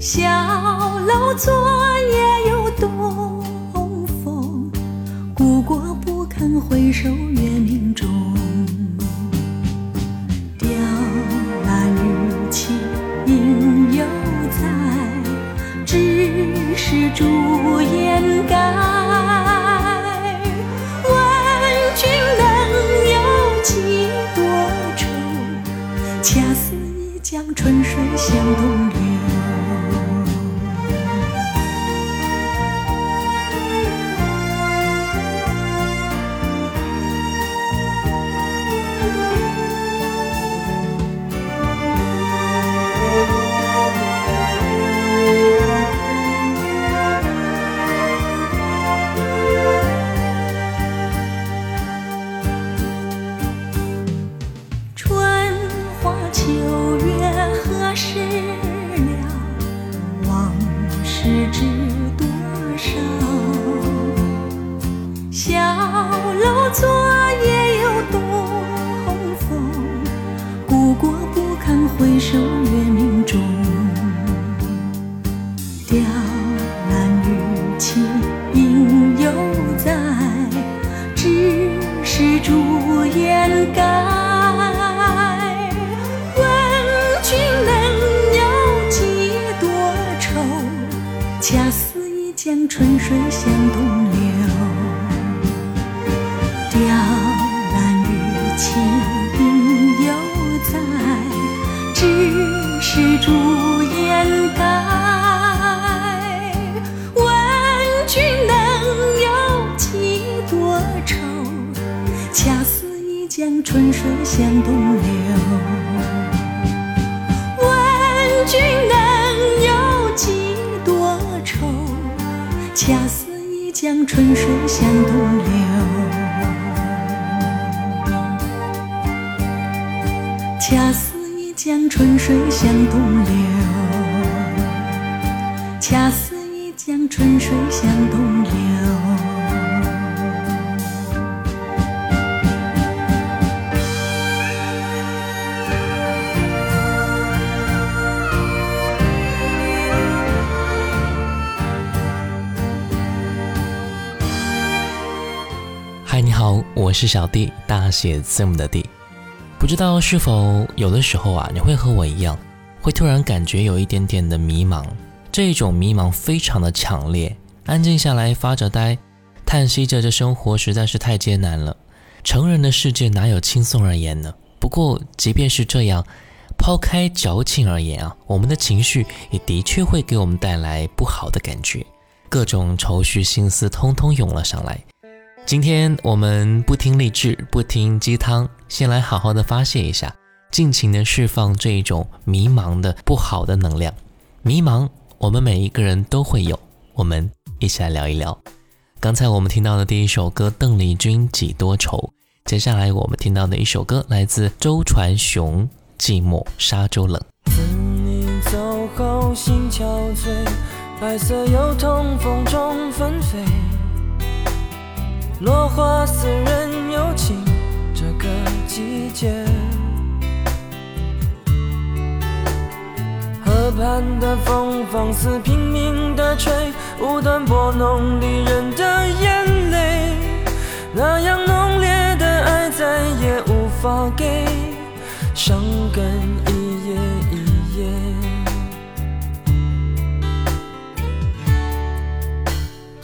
小楼昨夜又东风故国不堪回首月明中雕栏玉砌应犹在只是朱颜改问君能有几多愁恰似一江春水向东水向东流雕栏玉砌应犹在只是朱颜改问君能有几多愁？恰似一江春水向东流像春水向东流恰似一江春水我是小弟，大写字母的弟。不知道是否有的时候啊，你会和我一样，会突然感觉有一点点的迷茫。这种迷茫非常的强烈，安静下来发着呆，叹息着这生活实在是太艰难了。成人的世界哪有轻松而言呢？不过即便是这样，抛开矫情而言啊，我们的情绪也的确会给我们带来不好的感觉，各种愁绪心思通通涌了上来。今天我们不听励志，不听鸡汤，先来好好的发泄一下，尽情的释放这一种迷茫的不好的能量。迷茫，我们每一个人都会有。我们一起来聊一聊。刚才我们听到的第一首歌，邓丽君《几多愁》。接下来我们听到的一首歌，来自周传雄，《寂寞沙洲冷》。自你走后，心憔悴，白色油桐风中纷飞。落花似人有情，这个季节。河畔的风放肆拼命的吹，无端拨弄离人的眼泪。那样浓烈的爱再也无法给，伤感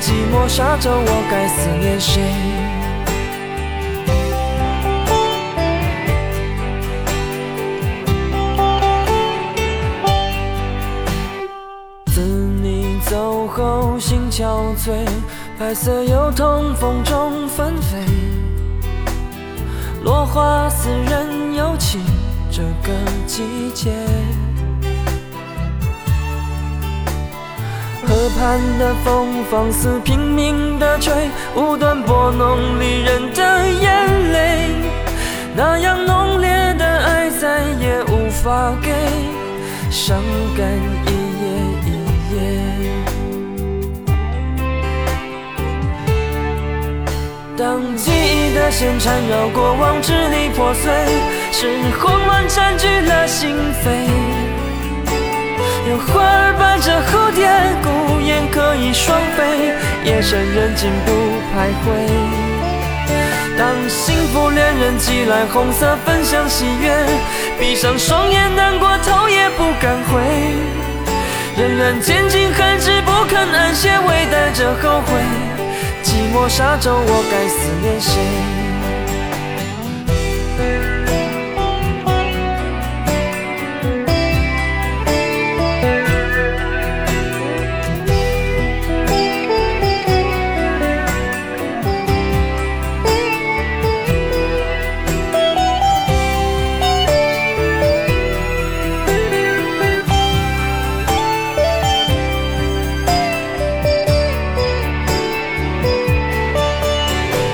寂寞沙洲我该思念谁？自你走后心憔悴。白色油桐风中纷飞，落花似人有情这个季节。河畔的风放肆拼命的吹，无端拨弄离人的眼泪。那样浓烈的爱再也无法给，伤感一页一页。当记忆的线缠绕过往，支离破碎，是慌乱占据了心扉。有花儿伴着蝴蝶，孤雁可以双飞，夜深人静不徘徊。当幸福恋人寄来红色分享喜悦，闭上双眼难过头也不敢回，仍然坚尽寒枝不肯安歇，微带着后悔。寂寞沙洲，我该思念谁？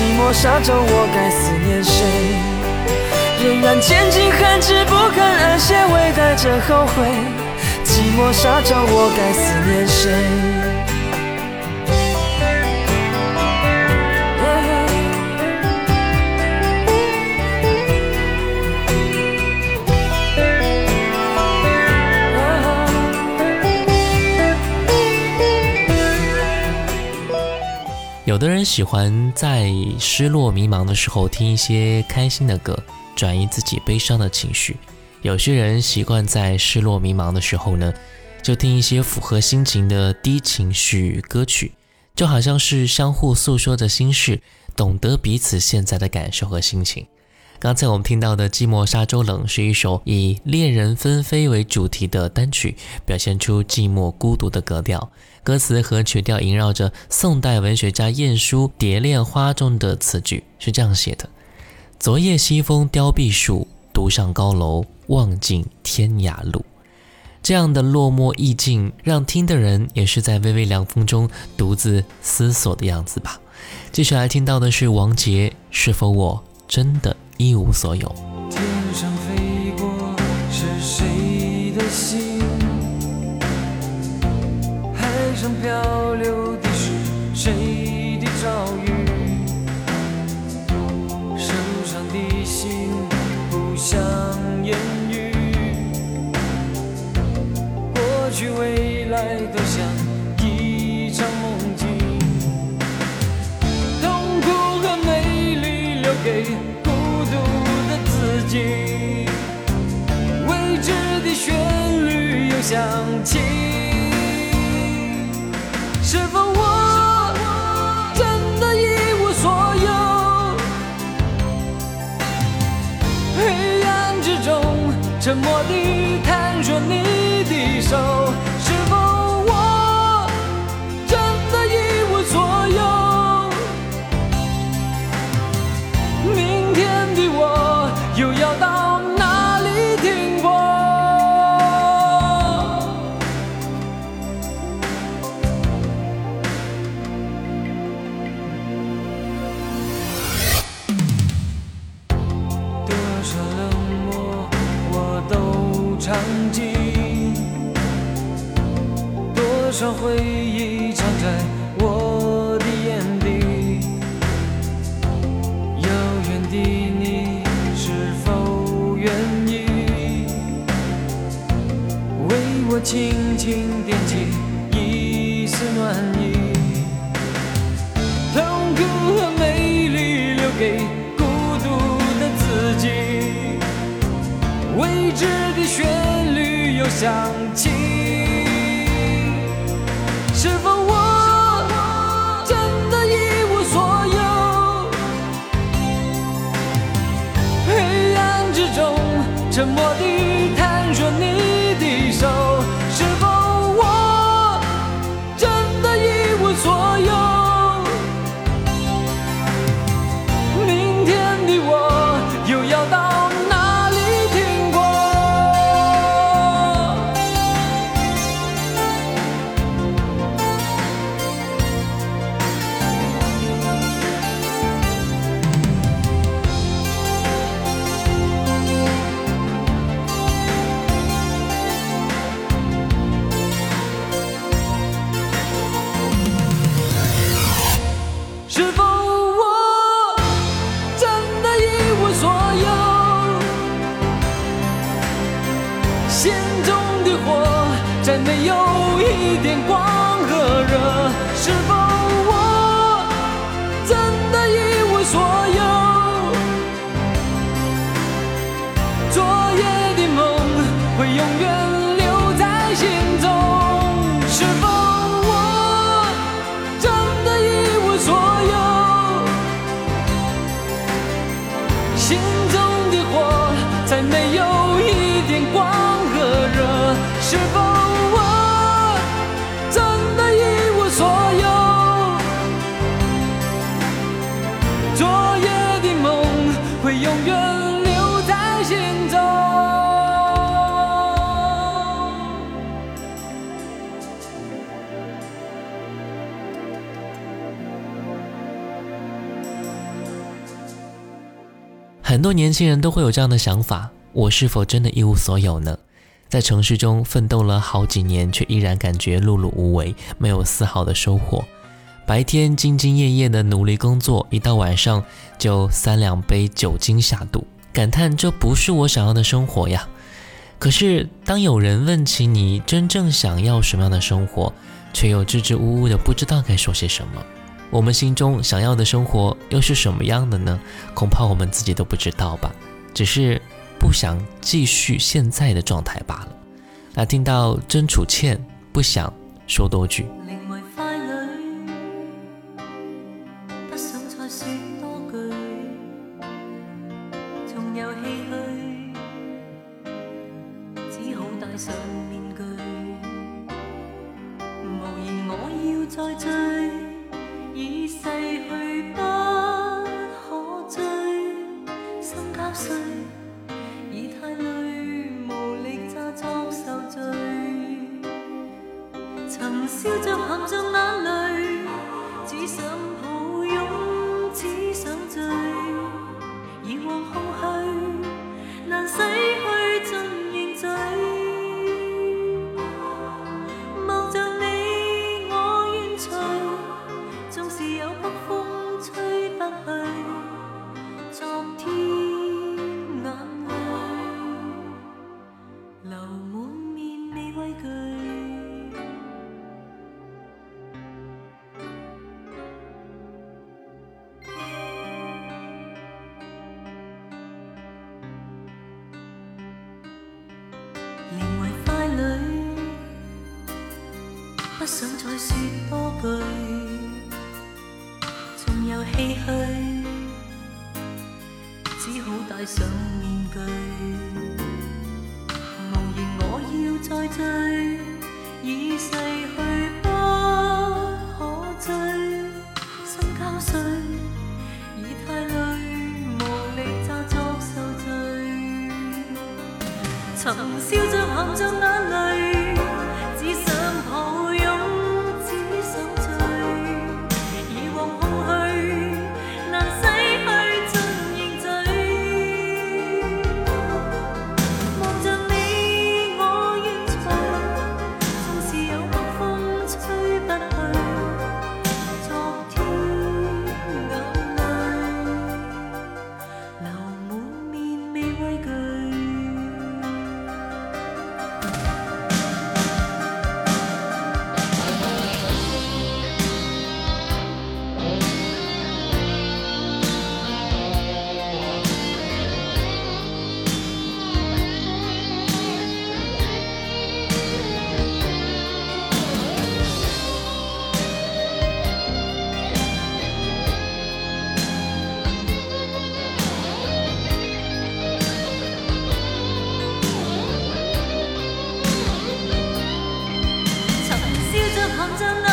寂寞沙洲，我该思念谁？仍然拣尽寒枝不肯安歇，微带着后悔。寂寞沙洲，我该思念谁？有的人喜欢在失落迷茫的时候听一些开心的歌，转移自己悲伤的情绪；有些人习惯在失落迷茫的时候呢，就听一些符合心情的低情绪歌曲，就好像是相互诉说着心事，懂得彼此现在的感受和心情。刚才我们听到的《寂寞沙洲冷》是一首以恋人纷飞为主题的单曲，表现出寂寞孤独的格调。歌词和曲调萦绕着宋代文学家晏殊《蝶恋花》中的词句，是这样写的：“昨夜西风凋碧树，独上高楼，望尽天涯路。”这样的落寞意境，让听的人也是在微微凉风中独自思索的样子吧。接下来听到的是王杰，《是否我真的》。一无所有。天上飞过是谁的心？漂流的是谁的遭遇？手上的心不想言语，过去未来都像一场梦境，痛苦和美丽留给孤独的自己。未知的旋律又响起，是否我真的一无所有？黑暗之中，沉默地探索你的手。多少回忆藏在我的眼底。遥远的你是否愿意为我轻轻点起一丝暖意？痛苦和美丽留给孤独的自己，未知的旋律又响沉默地探索你。多年轻人都会有这样的想法：我是否真的一无所有呢？在城市中奋斗了好几年，却依然感觉碌碌无为，没有丝毫的收获。白天兢兢业业的努力工作，一到晚上就三两杯酒精下肚，感叹这不是我想要的生活呀。可是当有人问起你真正想要什么样的生活，却又支支吾吾的不知道该说些什么。我们心中想要的生活又是什么样的呢？恐怕我们自己都不知道吧，只是不想继续现在的状态罢了。那听到曾楚倩，不想说多句。靈為傀儡，不想再說多句，縱有唏噓，只好戴上面具。無言我要再追，笑着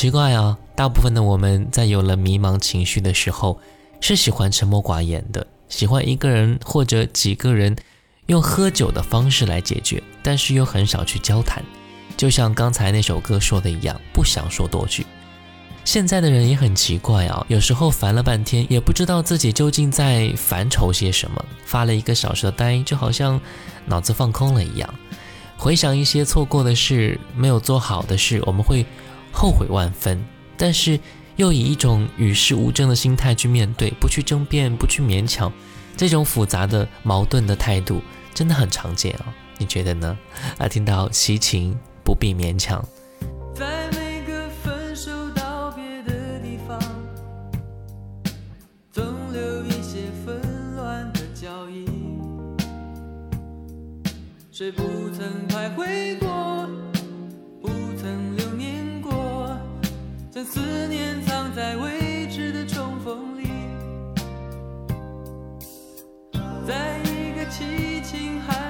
奇怪啊，大部分的我们在有了迷茫情绪的时候，是喜欢沉默寡言的，喜欢一个人或者几个人用喝酒的方式来解决，但是又很少去交谈。就像刚才那首歌说的一样，不想说多句。现在的人也很奇怪啊，有时候烦了半天，也不知道自己究竟在烦愁些什么，发了一个小时的呆，就好像脑子放空了一样。回想一些错过的事、没有做好的事，我们会后悔万分，但是又以一种与世无争的心态去面对，不去争辩，不去勉强，这种复杂的、矛盾的态度真的很常见啊、你觉得呢？啊，听到齐秦，不必勉强。在每个分手道别的地方，总留一些纷乱的脚印。谁不将思念藏在未知的重逢里。在一个凄清寒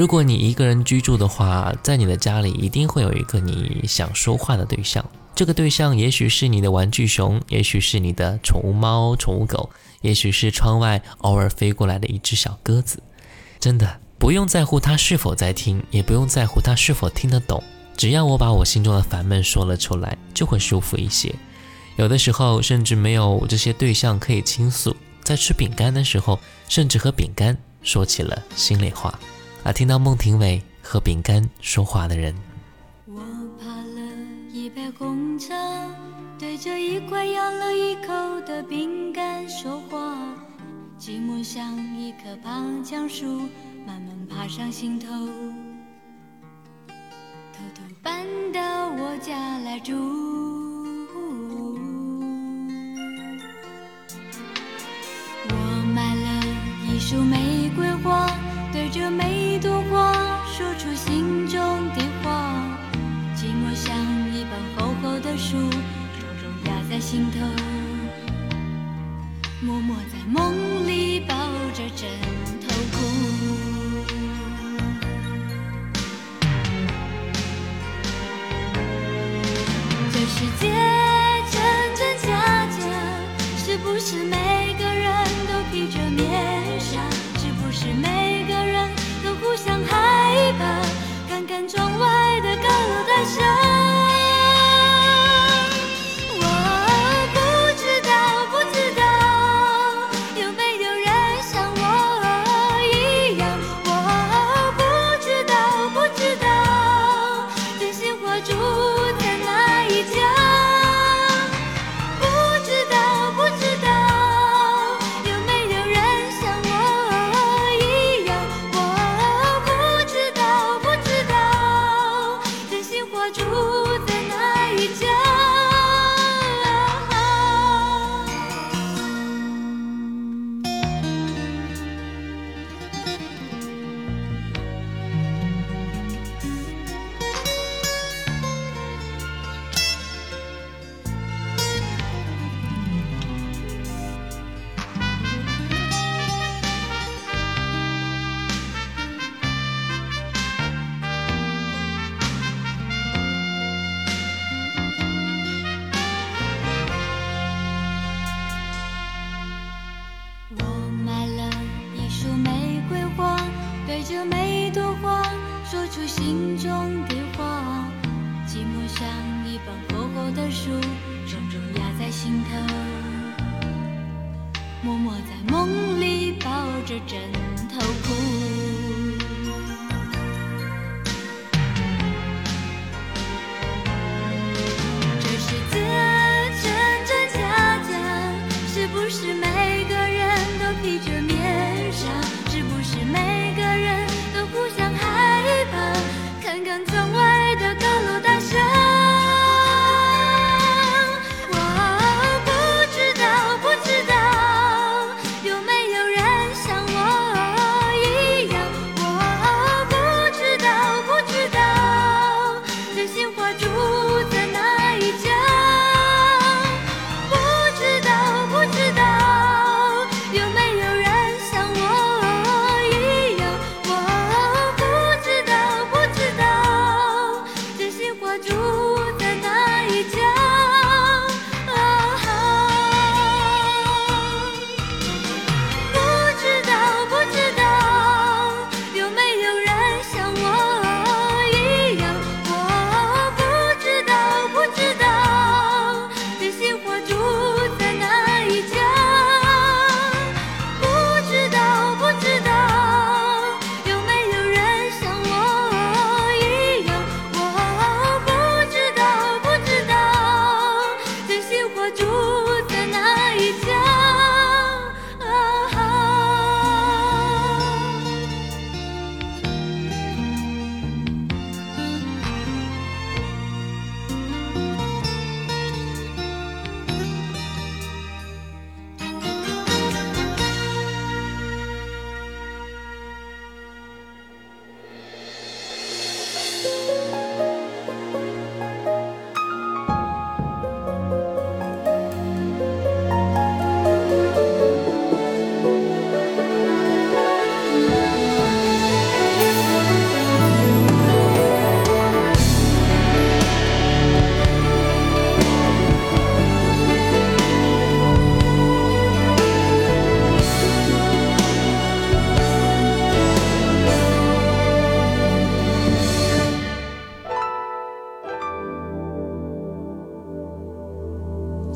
如果你一个人居住的话，在你的家里一定会有一个你想说话的对象。这个对象也许是你的玩具熊，也许是你的宠物猫、宠物狗，也许是窗外偶尔飞过来的一只小鸽子。真的不用在乎他是否在听，也不用在乎他是否听得懂。只要我把我心中的烦闷说了出来，就会舒服一些。有的时候甚至没有这些对象可以倾诉，在吃饼干的时候，甚至和饼干说起了心里话。啊，听到孟庭苇和饼干说话的人，我爬了一杯红茶，对着一块咬了一口的饼干说话。寂寞像一棵爬墙树，慢慢爬上心头，偷偷搬到我家来住。我买了一束玫瑰花。对着每度过说出心中的话，寂寞像一本厚厚的书，重重压在心头，默默在梦里抱着枕头哭。这世界感动一本厚厚的书，重重压在心头，默默在梦里抱着枕头哭。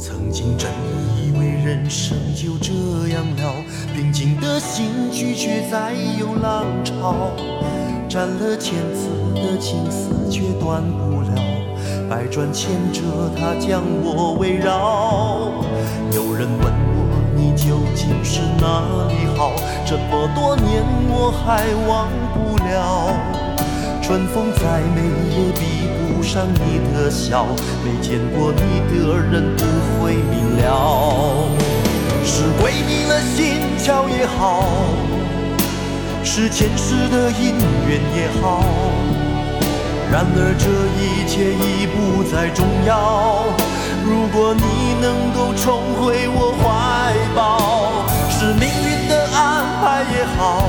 曾经真以为人生就这样了，平静的心拒绝再有浪潮，斩了千次的情丝却断不了，百转千折它将我围绕。有人问我，你究竟是哪里好？这么多年我还忘不了。春风再美也比不上你的笑，没见过你的人不会明了。是鬼迷了心窍也好，是前世的因缘也好，然而这一切已不再重要。如果你能够重回我怀抱，是命运的安排也好，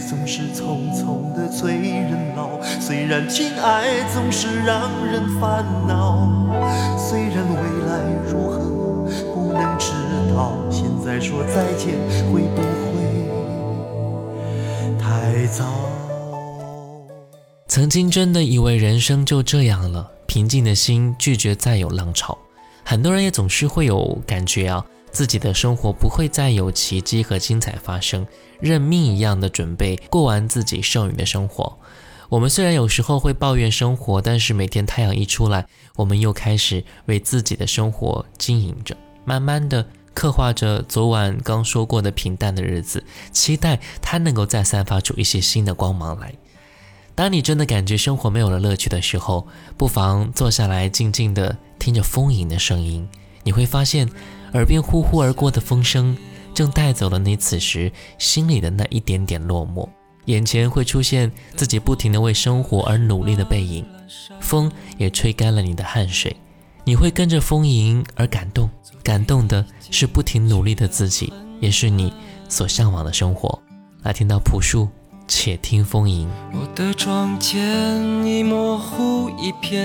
总是匆匆的催人老，虽然情爱总是让人烦恼，虽然未来如何不能知道，现在说再见会不会？太早。曾经真的以为人生就这样了，平静的心拒绝再有浪潮。很多人也总是会有感觉啊，自己的生活不会再有奇迹和精彩发生，认命一样的准备过完自己剩余的生活。我们虽然有时候会抱怨生活，但是每天太阳一出来，我们又开始为自己的生活经营着，慢慢的刻画着昨晚刚说过的平淡的日子，期待它能够再散发出一些新的光芒来。当你真的感觉生活没有了乐趣的时候，不妨坐下来，静静地听着风吟的声音，你会发现，耳边呼呼而过的风声，正带走了你此时心里的那一点点落寞。眼前会出现自己不停地为生活而努力的背影，风也吹干了你的汗水，你会跟着风吟而感动，感动的是不停努力的自己，也是你所向往的生活。来听到朴树。且听风吟。我的窗前已模糊一片，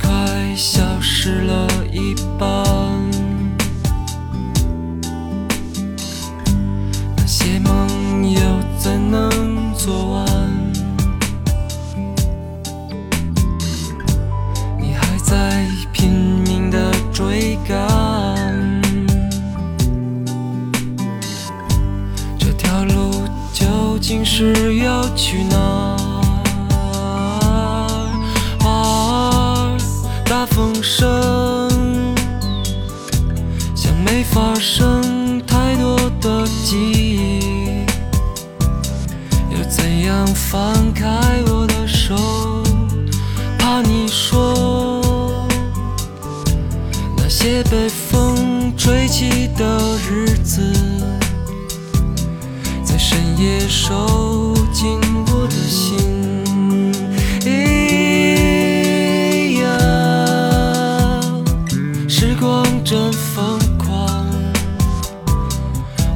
快消失了一半。那些梦又怎能做完？你还在拼命的追赶，这条路究竟是要去哪的日子，在深夜收紧我的心。咿呀，时光真疯狂，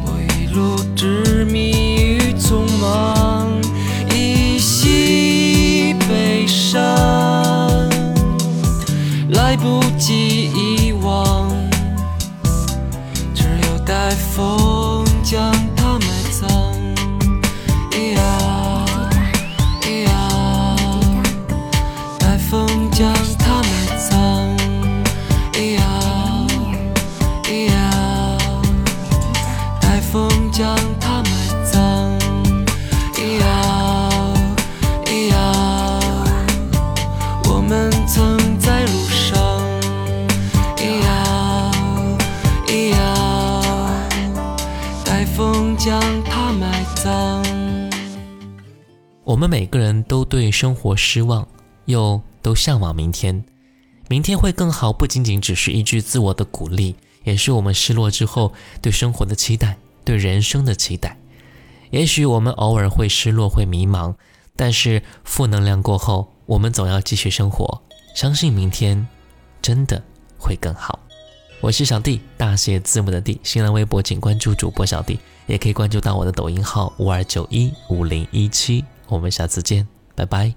我一路执迷于匆忙，依稀悲伤，来不及失望，又都向往明天。明天会更好，不仅仅只是一句自我的鼓励，也是我们失落之后对生活的期待，对人生的期待。也许我们偶尔会失落，会迷茫，但是负能量过后，我们总要继续生活，相信明天真的会更好。我是小弟，大写字母的弟。新浪微博请关注主播小弟，也可以关注到我的抖音号五二九一五零一七。我们下次见，拜拜。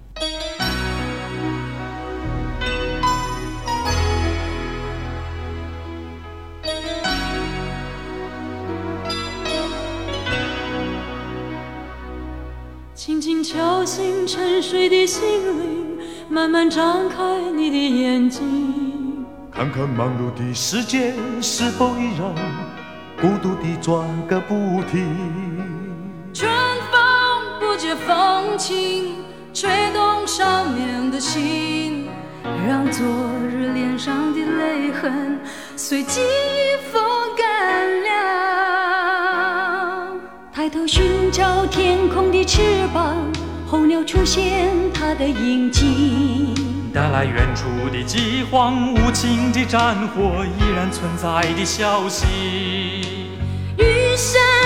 轻轻敲醒沉睡的心灵，慢慢张开你的眼睛。看看忙碌的世界是否依然孤独地转个不停。春风不解风情，吹动少年的心，让昨日脸上的泪痕随记忆风干了。抬头寻找天空的翅膀，候鸟出现它的影迹。带来远处的饥荒，无情的战火依然存在的消息。雨山白雪飘零，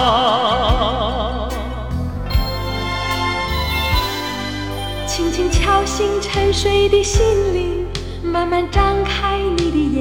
敲醒沉睡的心灵，慢慢张开你的眼